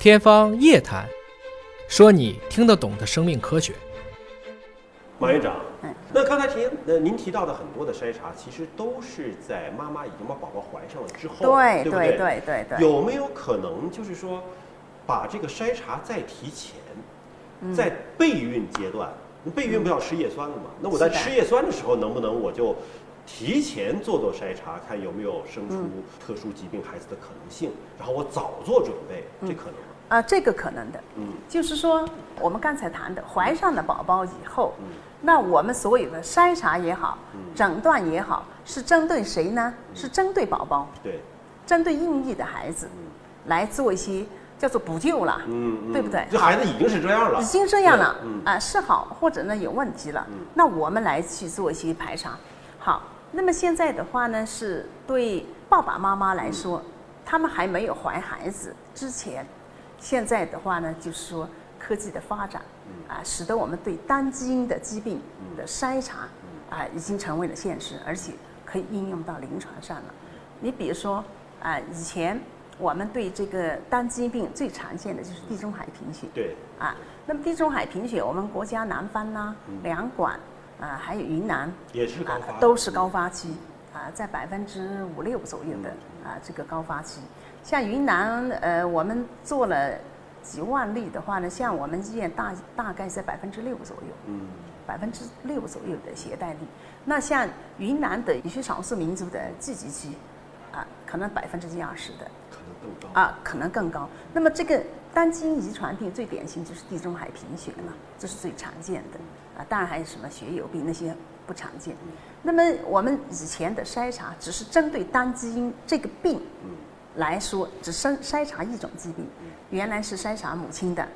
天方夜谭，说你听得懂的生命科学。马院长嗯，那刚才提呃您提到的很多的筛查，其实都是在妈妈已经把宝宝怀上了之后，对不对？对对对，有没有可能就是说，把这个筛查再提前，嗯。在备孕阶段，备孕不要吃叶酸了吗？那我在吃叶酸的时候，能不能我就提前做做筛查，看有没有生出嗯。特殊疾病孩子的可能性，然后我早做准备，嗯。这可能吗？啊，这个可能的，嗯。就是说我们刚才谈的，怀上了宝宝以后，嗯。那我们所有的筛查也好，诊断也好，是针对谁呢？是针对宝宝，对，针对孕育的孩子，来做一些叫做补救了，嗯嗯。对不对？这孩子已经是这样了，已经这样了嗯，啊，是好或者呢有问题了，那我们来去做一些排查。好，那么现在的话呢，是对爸爸妈妈来说，他们还没有怀孩子之前，现在的话呢，就是说科技的发展，啊，使得我们对单基因的疾病的筛查，啊，已经成为了现实，而且可以应用到临床上了。你比如说，啊，以前我们对这个单基因病最常见的就是地中海贫血，对，啊，那么地中海贫血，我们国家南方呐、两广啊，还有云南啊也是高发，，都是高发期啊，在百分之五六左右的啊这个高发期。像云南，呃，我们做了几万例的话呢，像我们医院大大概在百分之六左右，嗯，百分之六左右的携带率。那像云南的一些少数民族的聚集区，啊，可能百分之一二十的。可能更高。啊，可能更高。那么这个单基因遗传病最典型就是地中海贫血嘛，这是最常见的啊。当然还有什么血友病那些不常见。那么我们以前的筛查只是针对单基因这个病来说，只筛筛查一种疾病，原来是筛查母亲的，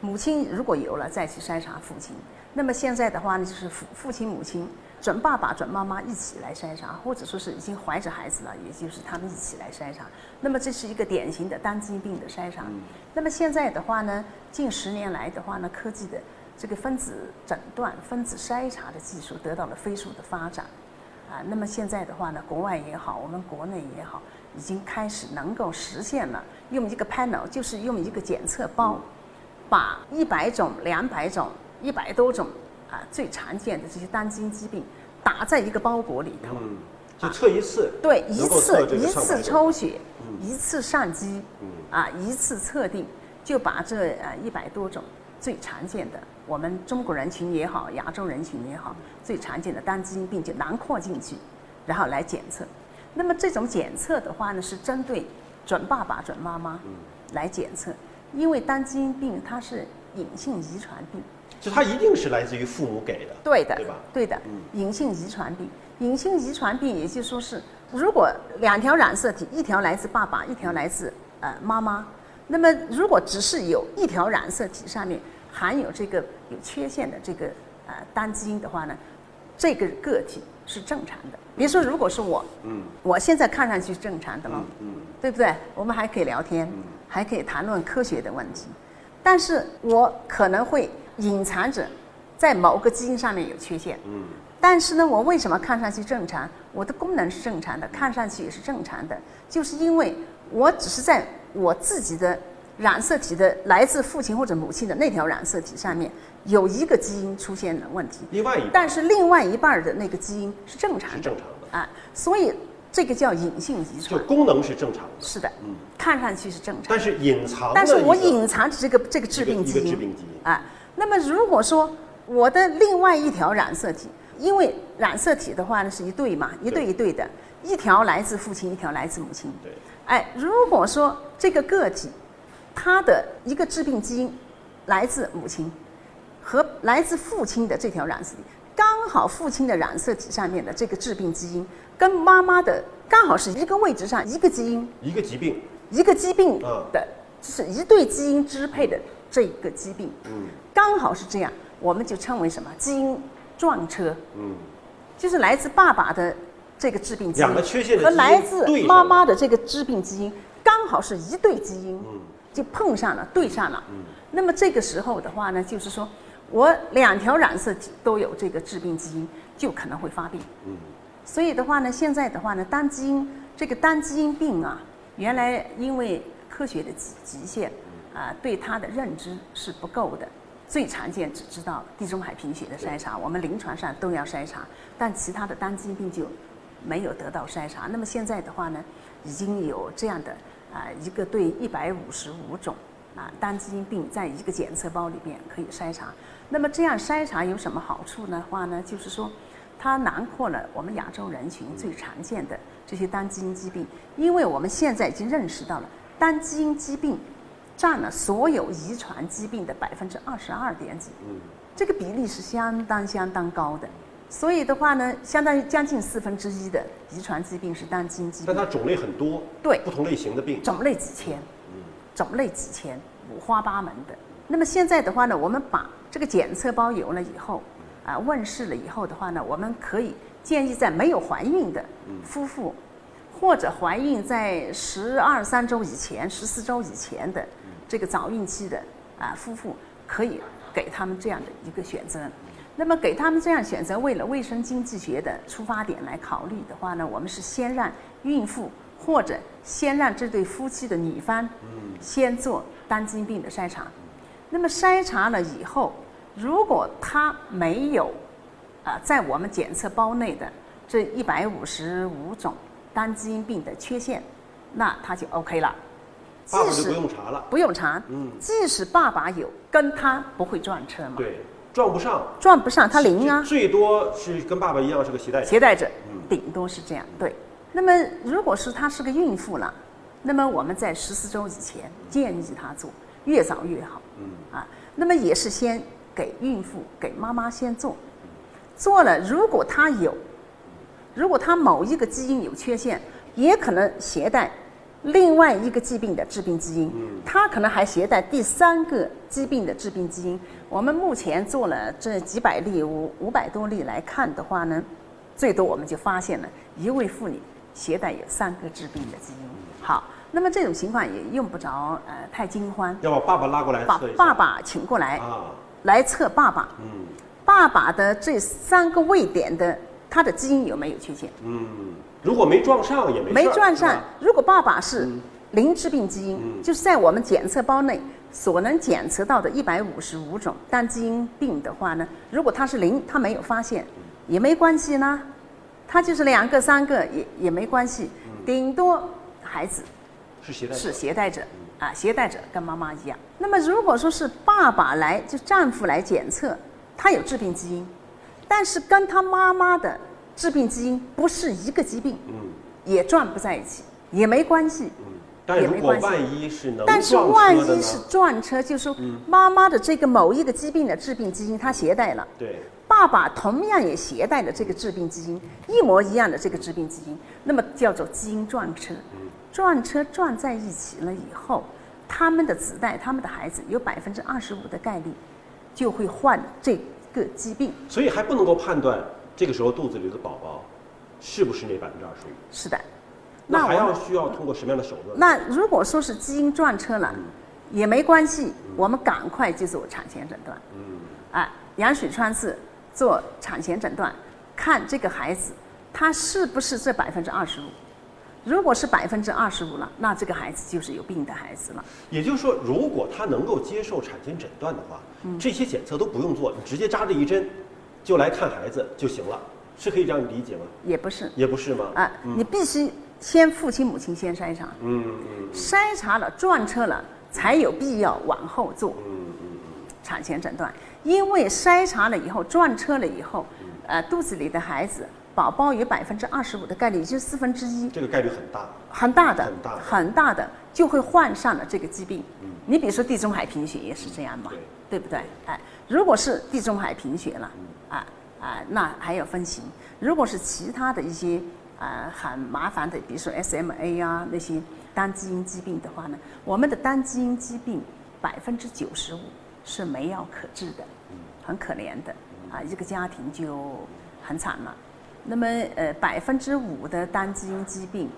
母亲如果有了再去筛查父亲。那么现在的话呢，就是父父亲、母亲、准爸爸、准妈妈一起来筛查，或者说是已经怀着孩子了，也就是他们一起来筛查。那么这是一个典型的单基因病的筛查。那么现在的话呢，近十年来的话呢，科技的这个分子诊断、分子筛查的技术得到了飞速的发展。啊，那么现在的话呢，国外也好，我们国内也好，已经开始能够实现了用一个 panel，就是用一个检测包，把一百种、两百种、一百多种啊最常见的这些单基因疾病打在一个包裹里头。嗯，就测一次，对，一次一次抽血，一次上机，嗯。啊，一次测定，就把这呃一百多种最常见的，我们中国人群也好，亚洲人群也好，最常见的单基因病就囊括进去，然后来检测。那么这种检测的话呢，是针对准爸爸、准妈妈嗯。来检测，因为单基因病它是隐性遗传病。就它一定是来自于父母给的，对的，对吧？对的嗯，隐性遗传病，隐性遗传病也就是说是，如果两条染色体，一条来自爸爸，一条来自呃妈妈，那么如果只是有一条染色体上面含有这个有缺陷的这个呃单基因的话呢，这个个体是正常的。比如说，如果是我，嗯我现在看上去是正常的了，嗯对不对？我们还可以聊天，还可以谈论科学的问题，但是我可能会隐藏着在某个基因上面有缺陷。嗯但是呢，我为什么看上去正常？我的功能是正常的，看上去也是正常的，就是因为我只是在我自己的染色体的来自父亲或者母亲的那条染色体上面有一个基因出现了问题，另外一半。但是另外一半儿的那个基因是正常的。是正常的，啊，所以这个叫隐性遗传。就传。功能是正常的，是的，嗯，看上去是正常的，但是隐藏的但是我隐藏着这个这个致病基因致病基因，啊。那么如果说我的另外一条染色体，因为染色体的话呢是一对嘛，一对一对的，一条来自父亲，一条来自母亲。对，哎，如果说这个个体，它的一个致病基因来自母亲，和来自父亲的这条染色体，刚好父亲的染色体上面的这个致病基因跟妈妈的刚好是一个位置上一个基因，一个疾病，一个疾病嗯。的，就是一对基因支配的这一个疾病，嗯。刚好是这样，我们就称为什么？基因撞车，嗯，就是来自爸爸的这个致病基因两个缺陷的基因和来自妈妈的这个致病基因刚好是一对基因，嗯就碰上了，对上了。嗯那么这个时候的话呢，就是说我两条染色体都有这个致病基因，就可能会发病。嗯所以的话呢，现在的话呢，单基因这个单基因病啊，原来因为科学的极极限啊、对它的认知是不够的。最常见只知道地中海贫血的筛查，我们临床上都要筛查，但其他的单基因病就没有得到筛查。那么现在的话呢，已经有这样的啊、一个对一百五十五种啊单基因病在一个检测包里面可以筛查。那么这样筛查有什么好处呢？话呢，就是说它囊括了我们亚洲人群最常见的这些单基因疾病，因为我们现在已经认识到了单基因疾病占了所有遗传疾病的百分之二十二点几，嗯，这个比例是相当相当高的。所以的话呢，相当于将近四分之一的遗传疾病是单基因疾病，但它种类很多，对。不同类型的病，种类几千，嗯。种类几千，五花八门的。那么现在的话呢，我们把这个检测包有了以后，啊，问世了以后的话呢，我们可以建议在没有怀孕的夫妇，或者怀孕在十二三周以前、十四周以前的这个早孕期的啊夫妇，可以给他们这样的一个选择。那么给他们这样选择，为了卫生经济学的出发点来考虑的话呢，我们是先让孕妇或者先让这对夫妻的女方先做单基因病的筛查。那么筛查了以后，如果他没有啊在我们检测包内的这一百五十五种单基因病的缺陷，那他就 OK 了。爸爸就不用查了。不用查，嗯即使爸爸有，跟他不会撞车嘛，对，撞不上，撞不上他零啊。最多是跟爸爸一样是个携带者。携带者嗯，顶多是这样。对，那么如果是他是个孕妇了，那么我们在十四周以前建议她做，越早越好。嗯，啊，那么也是先给孕妇给妈妈先做，做了如果她有，如果她某一个基因有缺陷，也可能携带另外一个疾病的致病基因，它可能还携带第三个疾病的致病基因。我们目前做了这几百例五五百多例来看的话呢，最多我们就发现了一位妇女携带有三个致病的基因。好，那么这种情况也用不着呃太惊慌。要把爸爸拉过来把。爸爸请过来，啊，来测爸爸，嗯爸爸的这三个位点的他的基因有没有缺陷？嗯，如果没撞上也没事没撞上。如果爸爸是嗯。零致病基因，嗯。就是在我们检测包内所能检测到的一百五十五种单基因病的话呢，如果他是零，他没有发现，也没关系呢，他就是两个三个也也没关系，顶多孩子是携带者。是携带者啊，携带者跟妈妈一样。那么如果说是爸爸来，就丈夫来检测，他有致病基因，但是跟他妈妈的致病基因不是一个疾病，嗯也撞不在一起，也没关系。嗯，但如果万一是能但是撞万一是撞车，就是说妈妈的这个某一个疾病的致病基因，她携带了。对，爸爸同样也携带了这个致病基因，一模一样的这个致病基因，那么叫做基因撞车。撞车撞在一起了以后，他们的子代、他们的孩子有百分之二十五的概率就会患这个疾病。所以还不能够判断这个时候肚子里的宝宝是不是那百分之二十五。是的，那还要需要通过什么样的手段？那如果说是基因撞车了，也没关系，我们赶快就做产前诊断。嗯，啊，羊水穿刺做产前诊断，看这个孩子他是不是这百分之二十五。如果是百分之二十五了，那这个孩子就是有病的孩子了。也就是说，如果他能够接受产前诊断的话，嗯这些检测都不用做，你直接扎这一针就来看孩子就行了，是可以这样理解吗？也不是也不是吗？啊，你必须先父亲母亲先筛查，嗯嗯筛查了撞车了，才有必要往后做嗯嗯产前诊断。因为筛查了以后撞车了以后，呃，肚子里的孩子宝宝有百分之二十五的概率，也就是四分之一嗯，，这个概率很大。很大的、很大的很大的，就会患上了这个疾病。你比如说地中海贫血也是这样嘛，对对不对？哎，如果是地中海贫血了，啊啊，那还要分型。如果是其他的一些啊很麻烦的，比如说 SMA 啊那些单基因疾病的话呢，我们的单基因疾病百分之九十五是没药可治的，很可怜的啊，一个家庭就很惨了。那么呃，百分之五的单基因疾病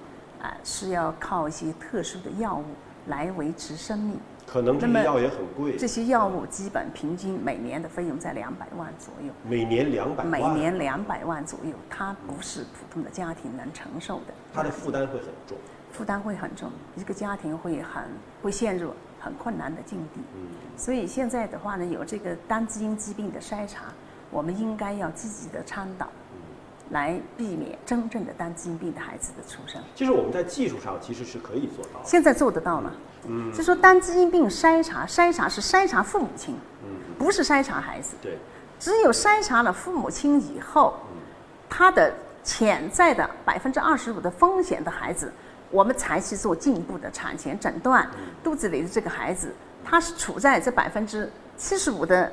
啊、是要靠一些特殊的药物来维持生命。可能这些药也很贵，这些药物基本平均每年的费用在两百万左右，每年两百万，每年两百万左右，它不是普通的家庭能承受的。它的负担会很重。负担会很重，一个家庭会很会陷入很困难的境地。嗯所以现在的话呢，有这个单基因疾病的筛查，我们应该要积极的倡导，来避免真正的单基因病的孩子的出生。其实我们在技术上其实是可以做到。现在做得到了。嗯，就说单基因病筛查，筛查是筛查父母亲，嗯，不是筛查孩子。对，只有筛查了父母亲以后，他的潜在的百分之二十五的风险的孩子，我们才去做进一步的产前诊断。肚子里的这个孩子，他是处在这百分之七十五的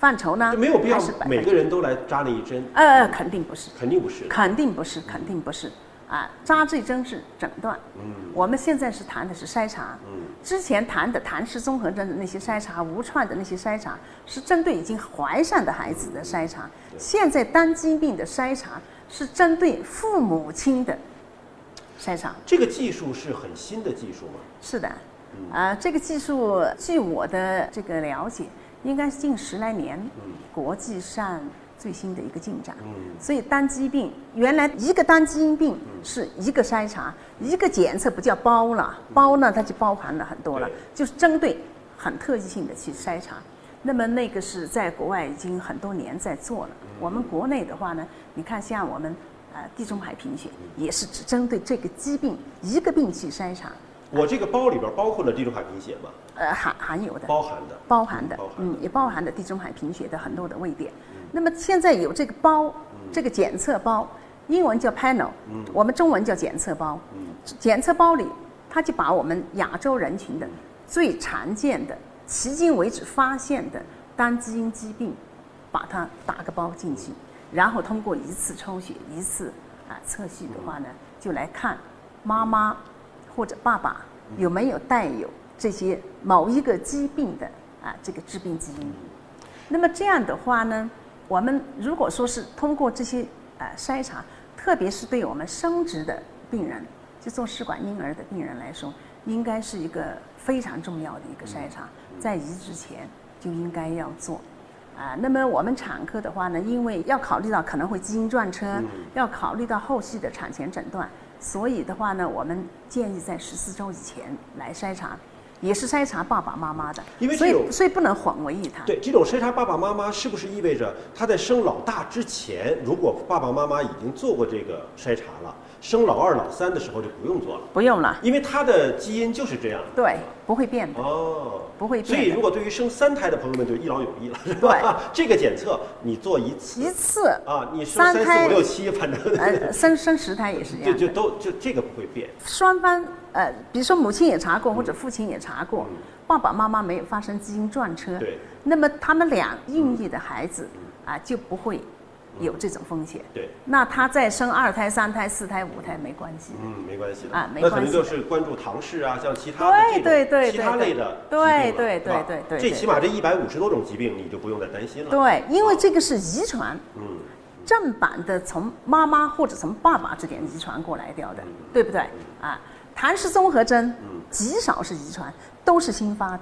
范畴呢，就没有必要每个人都来扎那一针，呃，肯定不是，肯定不是。肯定不是，肯定不是啊！扎这针是诊断，嗯我们现在是谈的是筛查。嗯之前谈的唐氏综合征的那些筛查、无创的那些筛查，是针对已经怀上的孩子的筛查。现在单基因病的筛查是针对父母亲的筛查。这个技术是很新的技术吗？是的，嗯啊、这个技术据我的这个了解，应该是近十来年嗯。国际上最新的一个进展。嗯。所以单基因病原来一个单基因病是一个筛查，一个检测不叫包了，包呢它就包含了很多了对，就是针对很特异性的去筛查。那么那个是在国外已经很多年在做了。我们国内的话呢，你看像我们呃地中海贫血也是只针对这个疾病一个病去筛查，我这个包里边包括了地中海贫血吗？呃含含有的。包含的。包含的嗯，也包含了地中海贫血的很多的位点。那么现在有这个包，这个检测包，英文叫 panel，我们中文叫检测包。检测包里，它就把我们亚洲人群的最常见的、迄今为止发现的单基因疾病，把它打个包进去，然后通过一次抽血、一次啊测序的话呢，就来看妈妈或者爸爸有没有带有这些某一个疾病的啊这个致病基因。那么这样的话呢，我们如果说是通过这些呃筛查，特别是对我们生殖的病人，就做试管婴儿的病人来说，应该是一个非常重要的一个筛查，在移植前就应该要做。啊，那么我们产科的话呢，因为要考虑到可能会基因撞车，要考虑到后续的产前诊断，所以的话呢，我们建议在十四周以前来筛查，也是筛查爸爸妈妈的，所因为这种以所以不能混为一谈。对，这种筛查爸爸妈妈是不是意味着他在生老大之前，如果爸爸妈妈已经做过这个筛查了，生老二、老三的时候就不用做了，不用了，因为他的基因就是这样。对，不会变的。哦，不会变所以，如果对于生三胎的朋友们就一劳永逸了，是吧？这个检测你做一次。一次，啊，你生三四五六七，反正呃，生生十胎也是一就就。都就这个不会变。双方呃，比如说母亲也查过，或者父亲也查过，爸爸妈妈没有发生基因撞车，对。那么他们俩孕育的孩子啊就不会有这种风险。对，那他再生二胎、三胎、四胎、五胎没关系。嗯，没关系的啊没那可能就是关注唐氏啊，像其他的对对对其他类的对对对对对最起码这一百五十多种疾病你就不用再担心了。对，因为这个是遗传，嗯，正版的从妈妈或者从爸爸这点遗传过来掉的，对不对？啊，唐氏综合征极少是遗传，都是新发的。